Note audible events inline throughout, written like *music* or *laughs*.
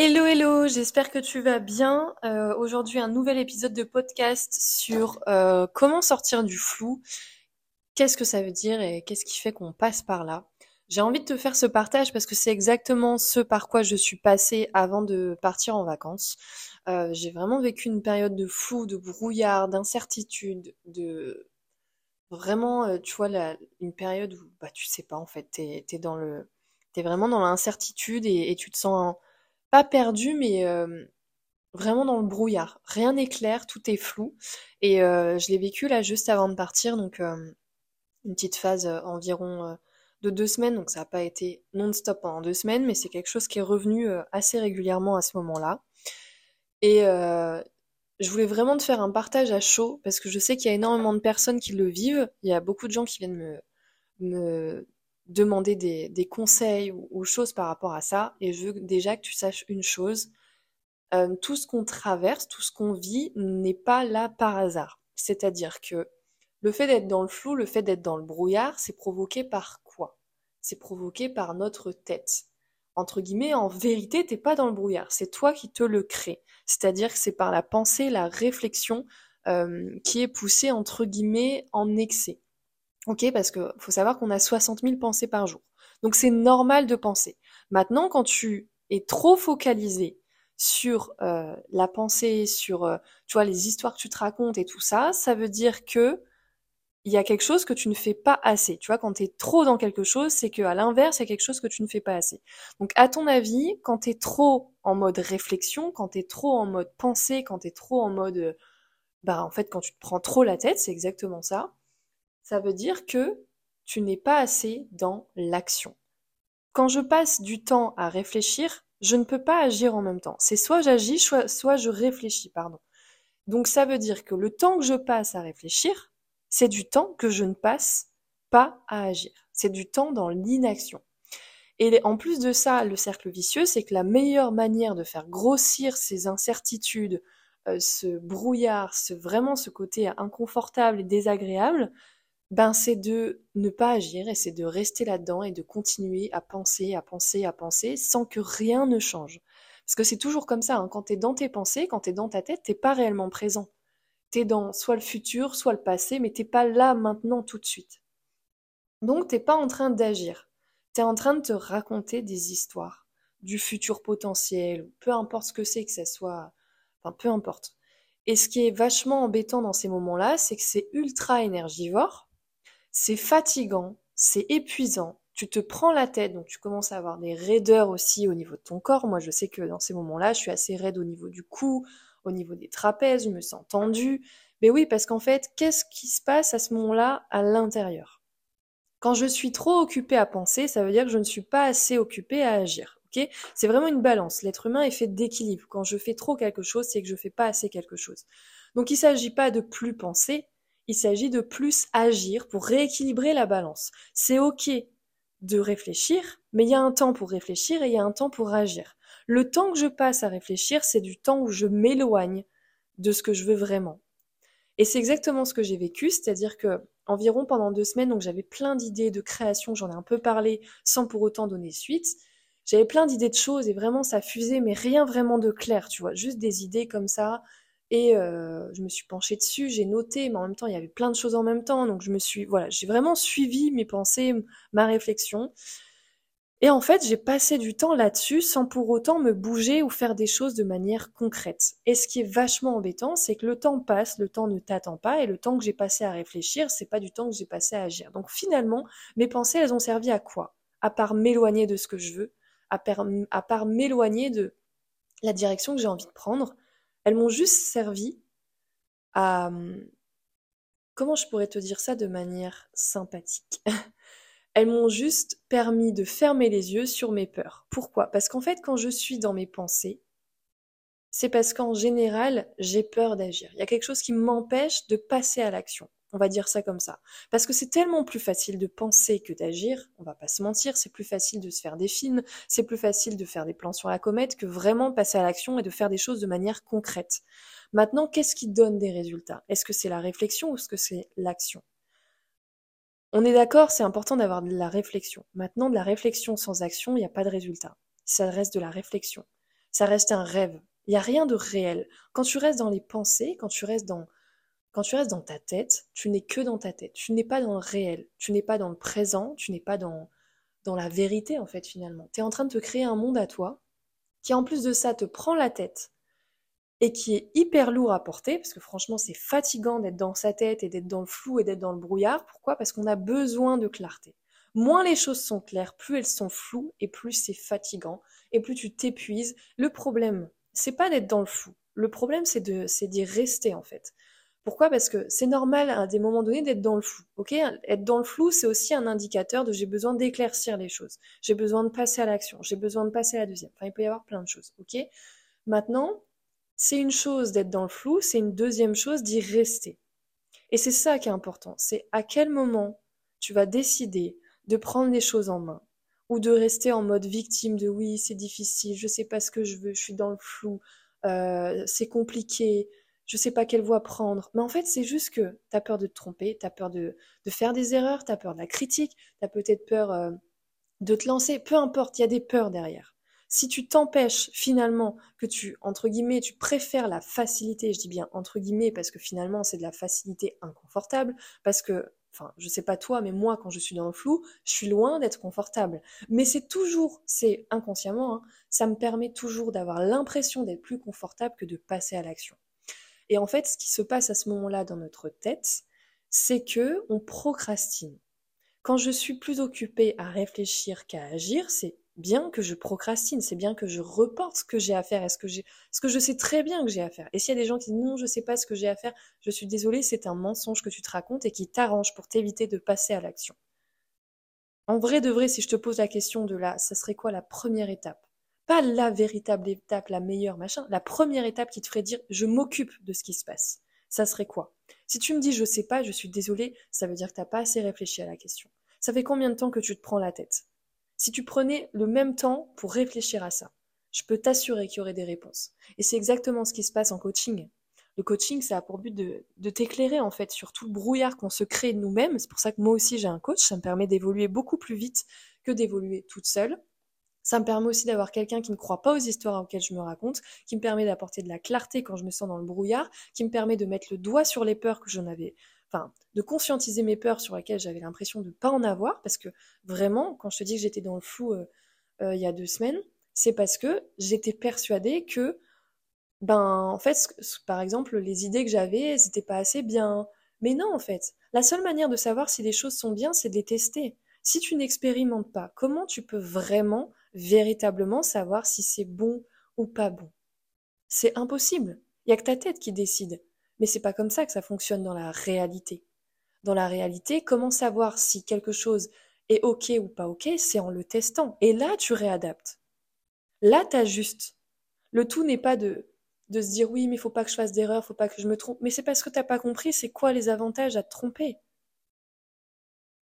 Hello, hello, j'espère que tu vas bien. Euh, aujourd'hui, un nouvel épisode de podcast sur euh, comment sortir du flou, qu'est-ce que ça veut dire et qu'est-ce qui fait qu'on passe par là? J'ai envie de te faire ce partage parce que c'est exactement ce par quoi je suis passée avant de partir en vacances. Euh, j'ai vraiment vécu une période de flou, de brouillard, d'incertitude, de vraiment, tu vois, une période où bah tu sais pas en fait, t'es es dans le, t'es vraiment dans l'incertitude et, et tu te sens pas perdu, mais euh, vraiment dans le brouillard. Rien n'est clair, tout est flou. Et euh, je l'ai vécu là juste avant de partir, donc euh, une petite phase environ de deux semaines, donc ça n'a pas été non-stop pendant deux semaines, mais c'est quelque chose qui est revenu assez régulièrement à ce moment-là. Et je voulais vraiment te faire un partage à chaud, parce que je sais qu'il y a énormément de personnes qui le vivent. Il y a beaucoup de gens qui viennent me, me demander des, conseils ou, choses par rapport à ça. Et je veux déjà que tu saches une chose. Euh, tout ce qu'on traverse, tout ce qu'on vit n'est pas là par hasard. C'est-à-dire que le fait d'être dans le flou, le fait d'être dans le brouillard, c'est provoqué par quoi? C'est provoqué par notre tête. Entre guillemets, en vérité, t'es pas dans le brouillard, c'est toi qui te le crée. C'est-à-dire que c'est par la pensée, la réflexion euh, qui est poussée entre guillemets en excès. Ok, parce que faut savoir qu'on a 60 000 pensées par jour. Donc c'est normal de penser. Maintenant, quand tu es trop focalisé sur euh, la pensée, sur euh, tu vois les histoires que tu te racontes et tout ça, ça veut dire que il y a quelque chose que tu ne fais pas assez. Tu vois, quand tu es trop dans quelque chose, c'est que à l'inverse, il y a quelque chose que tu ne fais pas assez. Donc à ton avis, quand tu es trop en mode réflexion, quand tu es trop en mode pensée, quand tu es trop en mode euh, bah en fait quand tu te prends trop la tête, c'est exactement ça ça veut dire que tu n'es pas assez dans l'action. Quand je passe du temps à réfléchir, je ne peux pas agir en même temps. C'est soit j'agis, soit, je réfléchis, pardon. Donc ça veut dire que le temps que je passe à réfléchir, c'est du temps que je ne passe pas à agir. C'est du temps dans l'inaction. Et en plus de ça, le cercle vicieux, c'est que la meilleure manière de faire grossir ces incertitudes, euh, ce brouillard, ce, vraiment ce côté inconfortable et désagréable, ben c'est de ne pas agir et c'est de rester là-dedans et de continuer à penser, à penser, à penser sans que rien ne change. Parce que c'est toujours comme ça, hein. quand tu es dans tes pensées, quand tu es dans ta tête, t'es pas réellement présent. Tu es dans soit le futur, soit le passé, mais t'es pas là maintenant tout de suite. Donc t'es pas en train d'agir. Tu es en train de te raconter des histoires du futur potentiel, peu importe ce que c'est que ça soit, enfin peu importe. Et ce qui est vachement embêtant dans ces moments-là, c'est que c'est ultra énergivore, c'est fatigant, c'est épuisant, tu te prends la tête, donc tu commences à avoir des raideurs aussi au niveau de ton corps. Moi, je sais que dans ces moments-là, je suis assez raide au niveau du cou, au niveau des trapèzes, je me sens tendue. Mais oui, parce qu'en fait, qu'est-ce qui se passe à ce moment-là à l'intérieur? Quand je suis trop occupée à penser, ça veut dire que je ne suis pas assez occupée à agir. ok? C'est vraiment une balance. L'être humain est fait d'équilibre. Quand je fais trop quelque chose, c'est que je fais pas assez quelque chose. Donc il ne s'agit pas de plus penser, il s'agit de plus agir pour rééquilibrer la balance. C'est ok de réfléchir, mais il y a un temps pour réfléchir et il y a un temps pour agir. Le temps que je passe à réfléchir, c'est du temps où je m'éloigne de ce que je veux vraiment. Et c'est exactement ce que j'ai vécu, c'est-à-dire que environ pendant deux semaines, donc j'avais plein d'idées de création, j'en ai un peu parlé sans pour autant donner suite. J'avais plein d'idées de choses et vraiment ça fusait, mais rien vraiment de clair, tu vois, juste des idées comme ça, et euh, je me suis penchée dessus, j'ai noté, mais en même temps, il y avait plein de choses en même temps. Donc je me suis, voilà, j'ai vraiment suivi mes pensées, ma réflexion. Et en fait, j'ai passé du temps là-dessus sans pour autant me bouger ou faire des choses de manière concrète. Et ce qui est vachement embêtant, c'est que le temps passe, le temps ne t'attend pas, et le temps que j'ai passé à réfléchir, c'est pas du temps que j'ai passé à agir. Donc finalement, mes pensées, elles ont servi à quoi? À part m'éloigner de ce que je veux, à, à part m'éloigner de la direction que j'ai envie de prendre, elles m'ont juste servi à... Comment je pourrais te dire ça de manière sympathique? *laughs* Elles m'ont juste permis de fermer les yeux sur mes peurs. Pourquoi? Parce qu'en fait, quand je suis dans mes pensées, c'est parce qu'en général, j'ai peur d'agir. Il y a quelque chose qui m'empêche de passer à l'action. On va dire ça comme ça. Parce que c'est tellement plus facile de penser que d'agir, on va pas se mentir, c'est plus facile de se faire des films, c'est plus facile de faire des plans sur la comète que vraiment passer à l'action et de faire des choses de manière concrète. Maintenant, qu'est-ce qui donne des résultats? Est-ce que c'est la réflexion ou est-ce que c'est l'action? On est d'accord, c'est important d'avoir de la réflexion. Maintenant, de la réflexion sans action, il n'y a pas de résultat. Ça reste de la réflexion. Ça reste un rêve. Il n'y a rien de réel. Quand tu restes dans les pensées, quand tu restes dans, quand tu restes dans ta tête, tu n'es que dans ta tête. Tu n'es pas dans le réel. Tu n'es pas dans le présent. Tu n'es pas dans, dans la vérité, en fait, finalement. Tu es en train de te créer un monde à toi qui, en plus de ça, te prend la tête et qui est hyper lourd à porter, parce que franchement, c'est fatigant d'être dans sa tête et d'être dans le flou et d'être dans le brouillard. Pourquoi? Parce qu'on a besoin de clarté. Moins les choses sont claires, plus elles sont floues et plus c'est fatigant et plus tu t'épuises. Le problème, c'est pas d'être dans le flou. Le problème, c'est d'y rester en fait. Pourquoi? Parce que c'est normal à des moments donnés d'être dans le flou. Être dans le flou, c'est aussi un indicateur de j'ai besoin d'éclaircir les choses. J'ai besoin de passer à l'action. J'ai besoin de passer à la deuxième. Enfin, il peut y avoir plein de choses. Maintenant, c'est une chose d'être dans le flou, c'est une deuxième chose d'y rester. Et c'est ça qui est important. C'est à quel moment tu vas décider de prendre les choses en main ou de rester en mode victime de oui, c'est difficile, je sais pas ce que je veux, je suis dans le flou, euh, c'est compliqué, je sais pas quelle voie prendre. Mais en fait, c'est juste que tu as peur de te tromper, tu as peur de, de, faire des erreurs, tu as peur de la critique, tu as peut-être peur euh, de te lancer, peu importe, il y a des peurs derrière. Si tu t'empêches finalement que tu, entre guillemets, tu préfères la facilité, je dis bien entre guillemets parce que finalement c'est de la facilité inconfortable, parce que enfin, je sais pas toi, mais moi, quand je suis dans le flou, je suis loin d'être confortable. Mais c'est toujours, c'est inconsciemment, hein, ça me permet toujours d'avoir l'impression d'être plus confortable que de passer à l'action. Et en fait, ce qui se passe à ce moment-là dans notre tête, c'est que on procrastine. Quand je suis plus occupée à réfléchir qu'à agir, c'est bien que je procrastine, c'est bien que je reporte ce que j'ai à faire, ce que je sais très bien que j'ai à faire? Et s'il y a des gens qui disent non, je sais pas ce que j'ai à faire, je suis désolée, c'est un mensonge que tu te racontes et qui t'arrange pour t'éviter de passer à l'action. En vrai de vrai, si je te pose la question de là, ça serait quoi la première étape? Pas la véritable étape, la meilleure, machin. La première étape qui te ferait dire je m'occupe de ce qui se passe. Ça serait quoi? Si tu me dis je sais pas, je suis désolée, ça veut dire que t'as pas assez réfléchi à la question. Ça fait combien de temps que tu te prends la tête? Si tu prenais le même temps pour réfléchir à ça, je peux t'assurer qu'il y aurait des réponses. Et c'est exactement ce qui se passe en coaching. Le coaching, ça a pour but de, de t'éclairer en fait sur tout le brouillard qu'on se crée nous-mêmes. C'est pour ça que moi aussi j'ai un coach. Ça me permet d'évoluer beaucoup plus vite que d'évoluer toute seule. Ça me permet aussi d'avoir quelqu'un qui ne croit pas aux histoires auxquelles je me raconte, qui me permet d'apporter de la clarté quand je me sens dans le brouillard, qui me permet de mettre le doigt sur les peurs que j'en avais enfin, de conscientiser mes peurs sur lesquelles j'avais l'impression de ne pas en avoir, parce que vraiment, quand je te dis que j'étais dans le flou euh, euh, il y a deux semaines, c'est parce que j'étais persuadée que, ben, en fait, par exemple, les idées que j'avais, n'étaient pas assez bien. Mais non, en fait, la seule manière de savoir si les choses sont bien, c'est de les tester. Si tu n'expérimentes pas, comment tu peux vraiment, véritablement savoir si c'est bon ou pas bon C'est impossible. Il n'y a que ta tête qui décide. Mais c'est pas comme ça que ça fonctionne dans la réalité. Dans la réalité, comment savoir si quelque chose est OK ou pas OK, c'est en le testant. Et là, tu réadaptes. Là, tu ajustes. Le tout n'est pas de, de se dire oui, mais il faut pas que je fasse d'erreur, faut pas que je me trompe. Mais c'est parce que t'as pas compris c'est quoi les avantages à te tromper?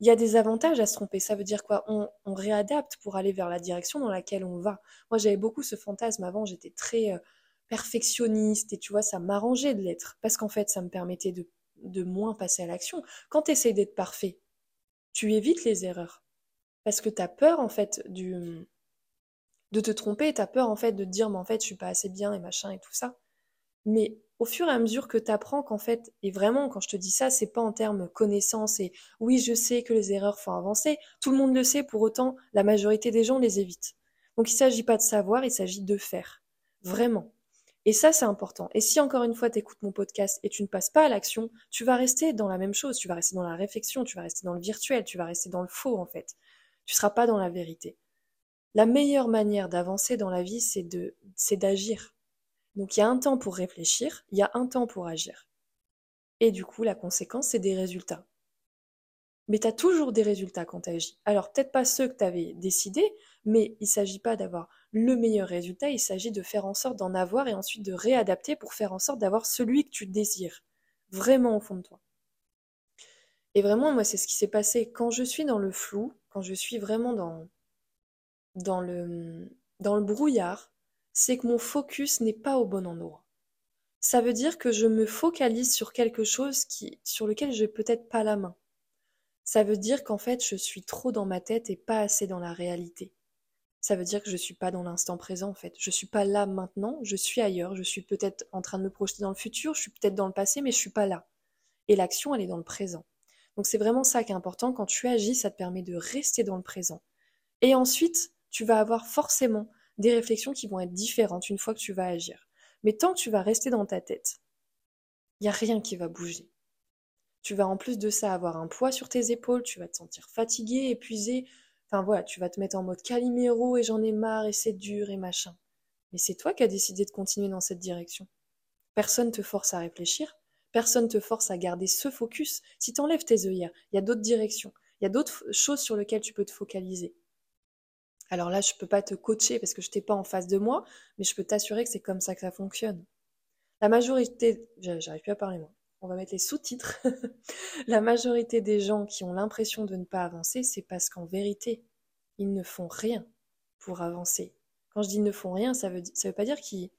Il y a des avantages à se tromper. Ça veut dire quoi? On, réadapte pour aller vers la direction dans laquelle on va. Moi, j'avais beaucoup ce fantasme avant. J'étais très euh, perfectionniste et tu vois, ça m'arrangeait de l'être parce qu'en fait, ça me permettait de, moins passer à l'action. Quand tu essaies d'être parfait, tu évites les erreurs parce que tu as peur en fait du de te tromper, tu as peur en fait de te dire mais en fait, je suis pas assez bien et machin et tout ça. Mais au fur et à mesure que tu apprends qu'en fait, et vraiment quand je te dis ça, c'est pas en termes connaissance et oui, je sais que les erreurs font avancer, tout le monde le sait, pour autant, la majorité des gens les évitent. Donc il s'agit pas de savoir, il s'agit de faire. Vraiment. Et ça, c'est important. Et si encore une fois, tu écoutes mon podcast et tu ne passes pas à l'action, tu vas rester dans la même chose, tu vas rester dans la réflexion, tu vas rester dans le virtuel, tu vas rester dans le faux, en fait. Tu ne seras pas dans la vérité. La meilleure manière d'avancer dans la vie, c'est de, c'est d'agir. Donc il y a un temps pour réfléchir, il y a un temps pour agir. Et du coup, la conséquence, c'est des résultats. Mais tu as toujours des résultats quand tu agis. Alors peut-être pas ceux que tu avais décidés, mais il ne s'agit pas d'avoir le meilleur résultat, il s'agit de faire en sorte d'en avoir et ensuite de réadapter pour faire en sorte d'avoir celui que tu désires, vraiment au fond de toi. Et vraiment, moi, c'est ce qui s'est passé quand je suis dans le flou, quand je suis vraiment dans, dans, le, dans le brouillard, c'est que mon focus n'est pas au bon endroit. Ça veut dire que je me focalise sur quelque chose sur lequel je n'ai peut-être pas la main. Ça veut dire qu'en fait, je suis trop dans ma tête et pas assez dans la réalité. ça veut dire que je suis pas dans l'instant présent en fait. Je suis pas là maintenant, je suis ailleurs, je suis peut-être en train de me projeter dans le futur, je suis peut-être dans le passé, mais je suis pas là. Et l'action, elle est dans le présent. Donc c'est vraiment ça qui est important. Quand tu agis, ça te permet de rester dans le présent. Et ensuite, tu vas avoir forcément des réflexions qui vont être différentes une fois que tu vas agir. Mais tant que tu vas rester dans ta tête, il n'y a rien qui va bouger. Tu vas en plus de ça avoir un poids sur tes épaules, tu vas te sentir fatigué, épuisé. Enfin voilà, tu vas te mettre en mode caliméro et j'en ai marre et c'est dur et machin. Mais c'est toi qui as décidé de continuer dans cette direction. Personne te force à réfléchir, personne te force à garder ce focus. Si tu enlèves tes œillères, il y a d'autres directions, il y a d'autres choses sur lesquelles tu peux te focaliser. Alors là, je ne peux pas te coacher parce que je t'ai pas en face de moi, mais je peux t'assurer que c'est comme ça que ça fonctionne. La majorité, j'arrive plus à parler moi. On va mettre les sous-titres. *laughs* la majorité des gens qui ont l'impression de ne pas avancer, c'est parce qu'en vérité, ils ne font rien pour avancer. Quand je dis ne font rien, ça veut, veut pas dire qu'ils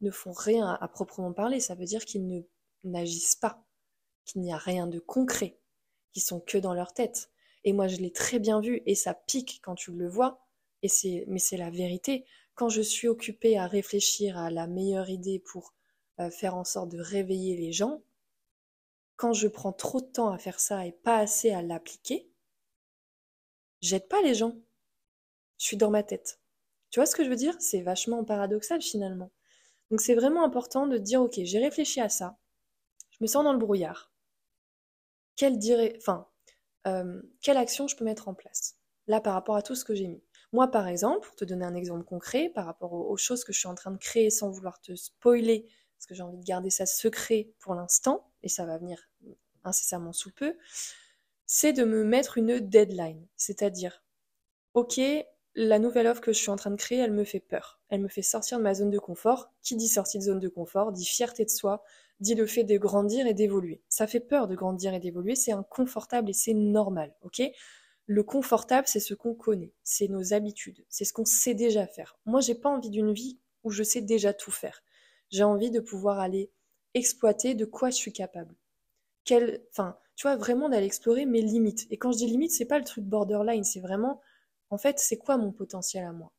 ne font rien à proprement parler, ça veut dire qu'ils n'agissent pas, qu'il n'y a rien de concret, qu'ils sont que dans leur tête. Et moi, je l'ai très bien vu, et ça pique quand tu le vois, mais c'est la vérité. Quand je suis occupée à réfléchir à la meilleure idée pour euh, faire en sorte de réveiller les gens, quand je prends trop de temps à faire ça et pas assez à l'appliquer, j'aide pas les gens. Je suis dans ma tête. Tu vois ce que je veux dire? C'est vachement paradoxal finalement. Donc c'est vraiment important de dire ok, j'ai réfléchi à ça, je me sens dans le brouillard. Quelle, euh, quelle action je peux mettre en place Là, par rapport à tout ce que j'ai mis? Moi, par exemple, pour te donner un exemple concret, par rapport aux, choses que je suis en train de créer sans vouloir te spoiler, parce que j'ai envie de garder ça secret pour l'instant, et ça va venir incessamment sous peu, c'est de me mettre une deadline. C'est-à-dire, ok, la nouvelle offre que je suis en train de créer, elle me fait peur. Elle me fait sortir de ma zone de confort. Qui dit sortie de zone de confort dit fierté de soi, dit le fait de grandir et d'évoluer. Ça fait peur de grandir et d'évoluer, c'est inconfortable et c'est normal, ok? Le confortable, c'est ce qu'on connaît, c'est nos habitudes, c'est ce qu'on sait déjà faire. Moi, j'ai pas envie d'une vie où je sais déjà tout faire. J'ai envie de pouvoir aller exploiter de quoi je suis capable. Quel, enfin, tu vois, vraiment d'aller explorer mes limites. Et quand je dis limites, c'est pas le truc borderline, c'est vraiment, en fait, c'est quoi mon potentiel à moi?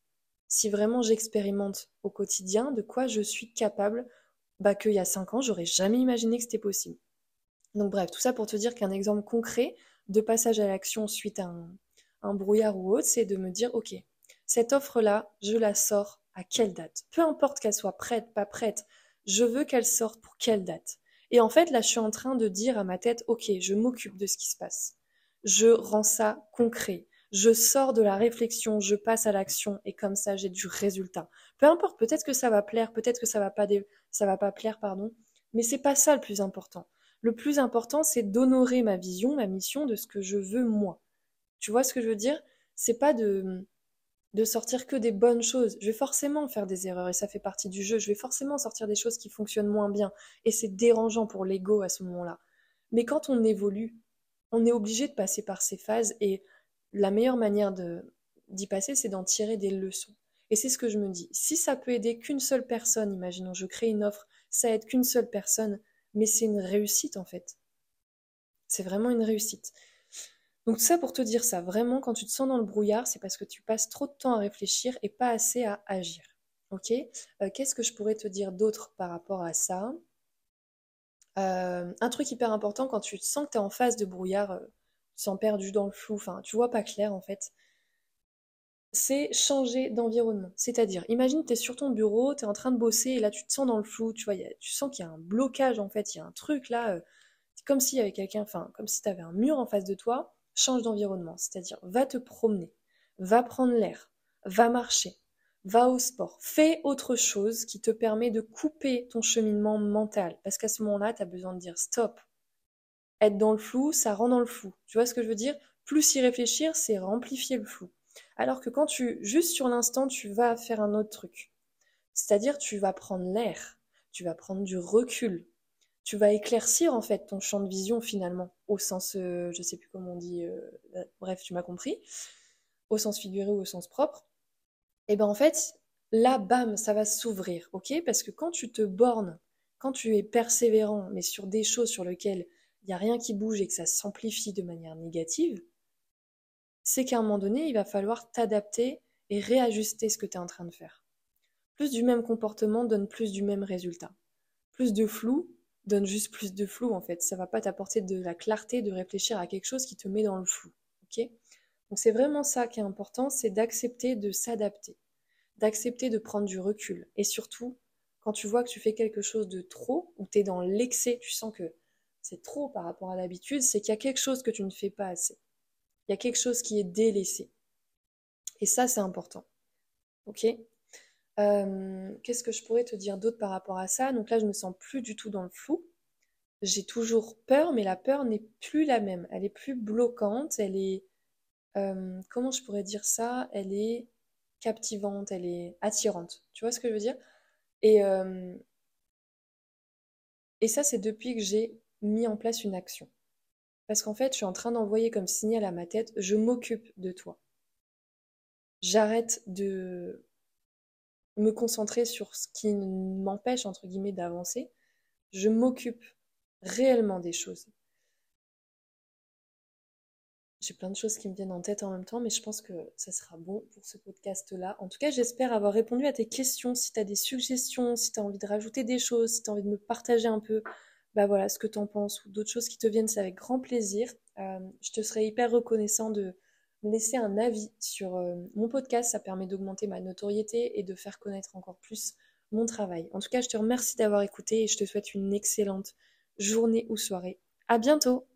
Si vraiment j'expérimente au quotidien de quoi je suis capable bah, qu'il y a 5 ans, j'aurais jamais imaginé que c'était possible. Donc bref, tout ça pour te dire qu'un exemple concret de passage à l'action suite à un, brouillard ou autre, c'est de me dire, ok, cette offre-là, je la sors à quelle date? Peu importe qu'elle soit prête, pas prête, je veux qu'elle sorte pour quelle date? Et en fait, là, je suis en train de dire à ma tête, ok, je m'occupe de ce qui se passe. Je rends ça concret je sors de la réflexion, je passe à l'action et comme ça j'ai du résultat. Peu importe, peut-être que ça va plaire, peut-être que ça va pas ça va pas plaire, pardon, mais c'est pas ça le plus important. Le plus important, c'est d'honorer ma vision, ma mission de ce que je veux moi. Tu vois ce que je veux dire? C'est pas de de sortir que des bonnes choses. Je vais forcément faire des erreurs et ça fait partie du jeu. Je vais forcément sortir des choses qui fonctionnent moins bien et c'est dérangeant pour l'ego à ce moment-là. Mais quand on évolue, on est obligé de passer par ces phases et la meilleure manière d'y passer, c'est d'en tirer des leçons. Et c'est ce que je me dis. Si ça peut aider qu'une seule personne, imaginons, je crée une offre, ça aide qu'une seule personne, mais c'est une réussite en fait. C'est vraiment une réussite. Donc ça pour te dire ça, vraiment quand tu te sens dans le brouillard, c'est parce que tu passes trop de temps à réfléchir et pas assez à agir. Ok? Euh, Qu'est-ce que je pourrais te dire d'autre par rapport à ça? Euh, Un truc hyper important quand tu te sens que tu es en phase de brouillard, euh, sens perdu dans le flou, enfin, tu vois pas clair en fait, c'est changer d'environnement. C'est-à-dire, imagine tu es sur ton bureau, tu es en train de bosser et là tu te sens dans le flou, tu vois, tu sens qu'il y a un blocage en fait, il y a un truc là, euh, comme s'il y avait quelqu'un, enfin, comme si tu avais un mur en face de toi, change d'environnement. C'est-à-dire, va te promener, va prendre l'air, va marcher, va au sport, fais autre chose qui te permet de couper ton cheminement mental. Parce qu'à ce moment-là, tu as besoin de dire stop, être dans le flou, ça rend dans le flou. Tu vois ce que je veux dire? Plus y réfléchir, c'est amplifier le flou. Alors que quand tu, juste sur l'instant, tu vas faire un autre truc. C'est-à-dire, tu vas prendre l'air, tu vas prendre du recul, tu vas éclaircir en fait ton champ de vision finalement, au sens, euh, je sais plus comment on dit, euh, bref, tu m'as compris, au sens figuré ou au sens propre. Et ben en fait, là, bam, ça va s'ouvrir, ok? Parce que quand tu te bornes, quand tu es persévérant, mais sur des choses sur lesquelles il n'y a rien qui bouge et que ça s'amplifie de manière négative, c'est qu'à un moment donné, il va falloir t'adapter et réajuster ce que tu es en train de faire. Plus du même comportement donne plus du même résultat. Plus de flou donne juste plus de flou en fait. Ça va pas t'apporter de la clarté de réfléchir à quelque chose qui te met dans le flou. Donc c'est vraiment ça qui est important, c'est d'accepter de s'adapter, d'accepter de prendre du recul. Et surtout, quand tu vois que tu fais quelque chose de trop, ou tu es dans l'excès, tu sens que c'est trop par rapport à l'habitude, c'est qu'il y a quelque chose que tu ne fais pas assez. Il y a quelque chose qui est délaissé. Et ça, c'est important. Ok? Euh, Qu'est-ce que je pourrais te dire d'autre par rapport à ça? Donc là, je me sens plus du tout dans le flou. J'ai toujours peur, mais la peur n'est plus la même. Elle est plus bloquante. Elle est. Euh, comment je pourrais dire ça? Elle est captivante, elle est attirante. Tu vois ce que je veux dire? Et, euh, et ça, c'est depuis que j'ai mis en place une action. Parce qu'en fait, je suis en train d'envoyer comme signal à ma tête, je m'occupe de toi. J'arrête de me concentrer sur ce qui m'empêche, entre guillemets, d'avancer. Je m'occupe réellement des choses. J'ai plein de choses qui me viennent en tête en même temps, mais je pense que ça sera bon pour ce podcast-là. En tout cas, j'espère avoir répondu à tes questions. Si tu as des suggestions, si tu as envie de rajouter des choses, si tu as envie de me partager un peu bah voilà, ce que tu en penses ou d'autres choses qui te viennent, c'est avec grand plaisir. Euh, je te serais hyper reconnaissant de laisser un avis sur euh, mon podcast. Ça permet d'augmenter ma notoriété et de faire connaître encore plus mon travail. En tout cas, je te remercie d'avoir écouté et je te souhaite une excellente journée ou soirée. À bientôt!